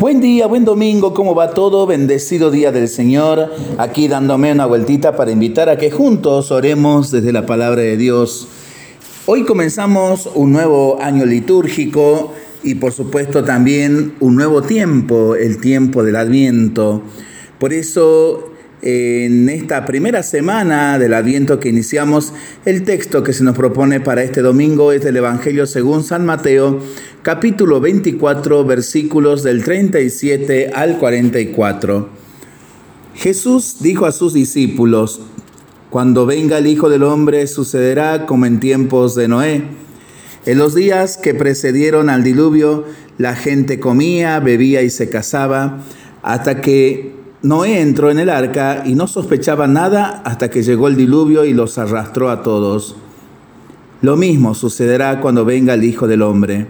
Buen día, buen domingo, ¿cómo va todo? Bendecido día del Señor. Aquí dándome una vueltita para invitar a que juntos oremos desde la palabra de Dios. Hoy comenzamos un nuevo año litúrgico y por supuesto también un nuevo tiempo, el tiempo del Adviento. Por eso en esta primera semana del Adviento que iniciamos, el texto que se nos propone para este domingo es del Evangelio según San Mateo, capítulo 24, versículos del 37 al 44. Jesús dijo a sus discípulos, Cuando venga el Hijo del Hombre sucederá como en tiempos de Noé. En los días que precedieron al diluvio, la gente comía, bebía y se casaba, hasta que Noé entró en el arca y no sospechaba nada hasta que llegó el diluvio y los arrastró a todos. Lo mismo sucederá cuando venga el Hijo del Hombre.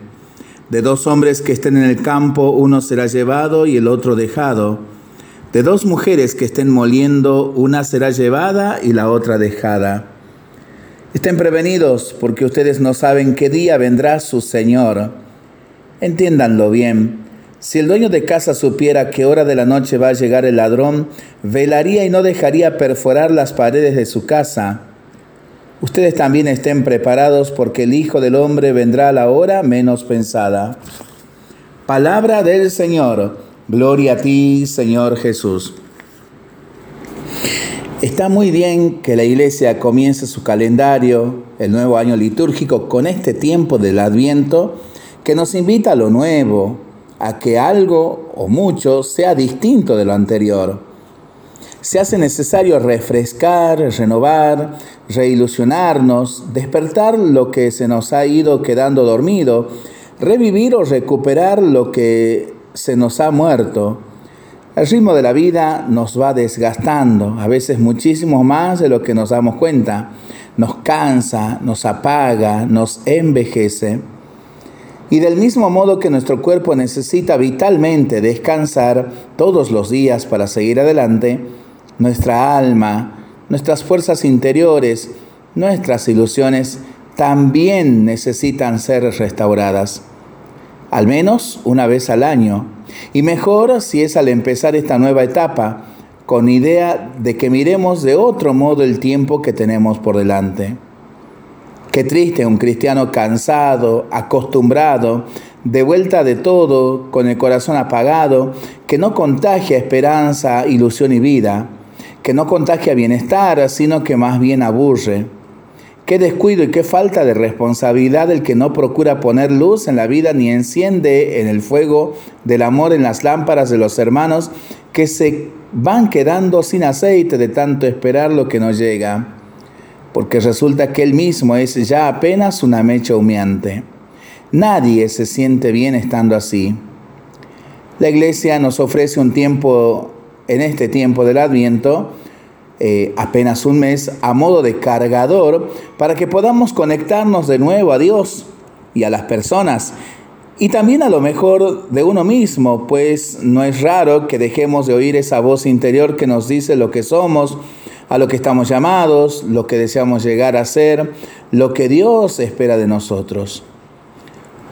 De dos hombres que estén en el campo, uno será llevado y el otro dejado. De dos mujeres que estén moliendo, una será llevada y la otra dejada. Estén prevenidos porque ustedes no saben qué día vendrá su Señor. Entiéndanlo bien. Si el dueño de casa supiera qué hora de la noche va a llegar el ladrón, velaría y no dejaría perforar las paredes de su casa. Ustedes también estén preparados porque el Hijo del Hombre vendrá a la hora menos pensada. Palabra del Señor. Gloria a ti, Señor Jesús. Está muy bien que la iglesia comience su calendario, el nuevo año litúrgico, con este tiempo del Adviento que nos invita a lo nuevo, a que algo o mucho sea distinto de lo anterior. Se hace necesario refrescar, renovar, reilusionarnos, despertar lo que se nos ha ido quedando dormido, revivir o recuperar lo que se nos ha muerto. El ritmo de la vida nos va desgastando, a veces muchísimo más de lo que nos damos cuenta. Nos cansa, nos apaga, nos envejece. Y del mismo modo que nuestro cuerpo necesita vitalmente descansar todos los días para seguir adelante, nuestra alma, nuestras fuerzas interiores, nuestras ilusiones también necesitan ser restauradas, al menos una vez al año, y mejor si es al empezar esta nueva etapa, con idea de que miremos de otro modo el tiempo que tenemos por delante. Qué triste un cristiano cansado, acostumbrado, de vuelta de todo, con el corazón apagado, que no contagia esperanza, ilusión y vida, que no contagia bienestar, sino que más bien aburre. Qué descuido y qué falta de responsabilidad el que no procura poner luz en la vida ni enciende en el fuego del amor en las lámparas de los hermanos que se van quedando sin aceite de tanto esperar lo que no llega porque resulta que él mismo es ya apenas una mecha humeante. Nadie se siente bien estando así. La iglesia nos ofrece un tiempo, en este tiempo del Adviento, eh, apenas un mes, a modo de cargador, para que podamos conectarnos de nuevo a Dios y a las personas. Y también a lo mejor de uno mismo, pues no es raro que dejemos de oír esa voz interior que nos dice lo que somos, a lo que estamos llamados, lo que deseamos llegar a ser, lo que Dios espera de nosotros.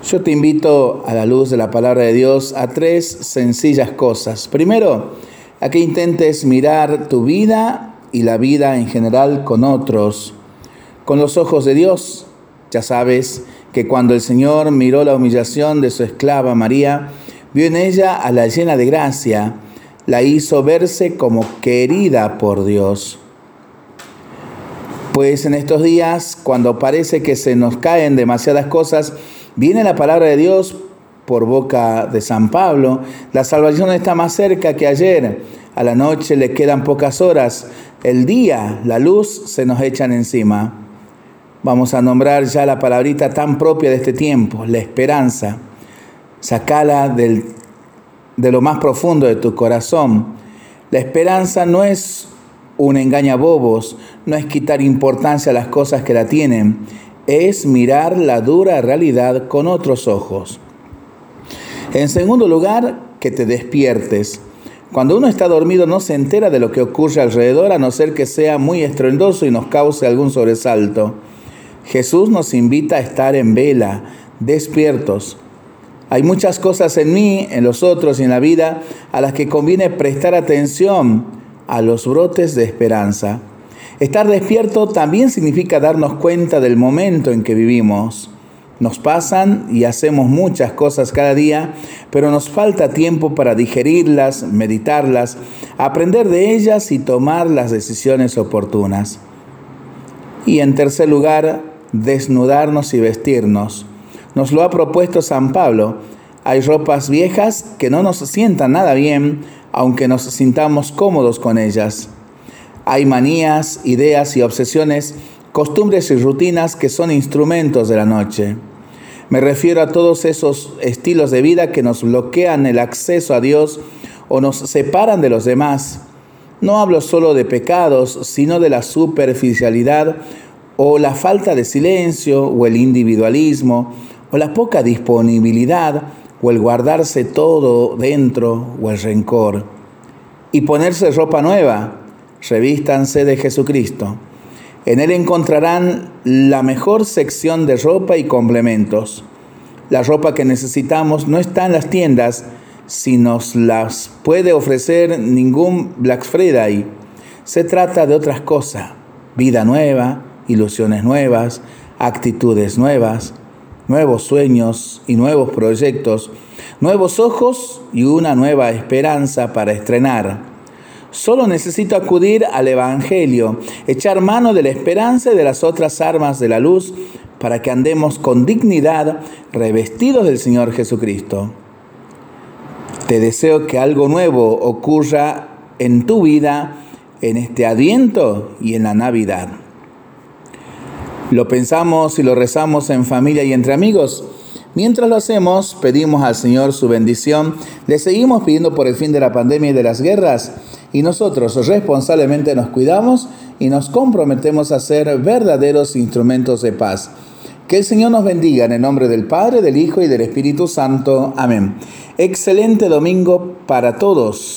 Yo te invito a la luz de la palabra de Dios a tres sencillas cosas. Primero, a que intentes mirar tu vida y la vida en general con otros, con los ojos de Dios. Ya sabes que cuando el Señor miró la humillación de su esclava María, vio en ella a la llena de gracia, la hizo verse como querida por Dios. Pues en estos días, cuando parece que se nos caen demasiadas cosas, viene la palabra de Dios por boca de San Pablo. La salvación está más cerca que ayer. A la noche le quedan pocas horas. El día, la luz, se nos echan encima. Vamos a nombrar ya la palabrita tan propia de este tiempo, la esperanza. Sacala del, de lo más profundo de tu corazón. La esperanza no es un engaña bobos, no es quitar importancia a las cosas que la tienen, es mirar la dura realidad con otros ojos. En segundo lugar, que te despiertes. Cuando uno está dormido no se entera de lo que ocurre alrededor a no ser que sea muy estruendoso y nos cause algún sobresalto. Jesús nos invita a estar en vela, despiertos. Hay muchas cosas en mí, en los otros y en la vida a las que conviene prestar atención a los brotes de esperanza. Estar despierto también significa darnos cuenta del momento en que vivimos. Nos pasan y hacemos muchas cosas cada día, pero nos falta tiempo para digerirlas, meditarlas, aprender de ellas y tomar las decisiones oportunas. Y en tercer lugar, desnudarnos y vestirnos. Nos lo ha propuesto San Pablo. Hay ropas viejas que no nos sientan nada bien, aunque nos sintamos cómodos con ellas. Hay manías, ideas y obsesiones, costumbres y rutinas que son instrumentos de la noche. Me refiero a todos esos estilos de vida que nos bloquean el acceso a Dios o nos separan de los demás. No hablo solo de pecados, sino de la superficialidad o la falta de silencio o el individualismo o la poca disponibilidad o el guardarse todo dentro o el rencor. Y ponerse ropa nueva, revístanse de Jesucristo. En él encontrarán la mejor sección de ropa y complementos. La ropa que necesitamos no está en las tiendas, si nos las puede ofrecer ningún Black Friday. Se trata de otras cosas, vida nueva, ilusiones nuevas, actitudes nuevas, nuevos sueños y nuevos proyectos, nuevos ojos y una nueva esperanza para estrenar. Solo necesito acudir al Evangelio, echar mano de la esperanza y de las otras armas de la luz para que andemos con dignidad revestidos del Señor Jesucristo. Te deseo que algo nuevo ocurra en tu vida en este adviento y en la Navidad. Lo pensamos y lo rezamos en familia y entre amigos. Mientras lo hacemos, pedimos al Señor su bendición, le seguimos pidiendo por el fin de la pandemia y de las guerras y nosotros responsablemente nos cuidamos y nos comprometemos a ser verdaderos instrumentos de paz. Que el Señor nos bendiga en el nombre del Padre, del Hijo y del Espíritu Santo. Amén. Excelente domingo para todos.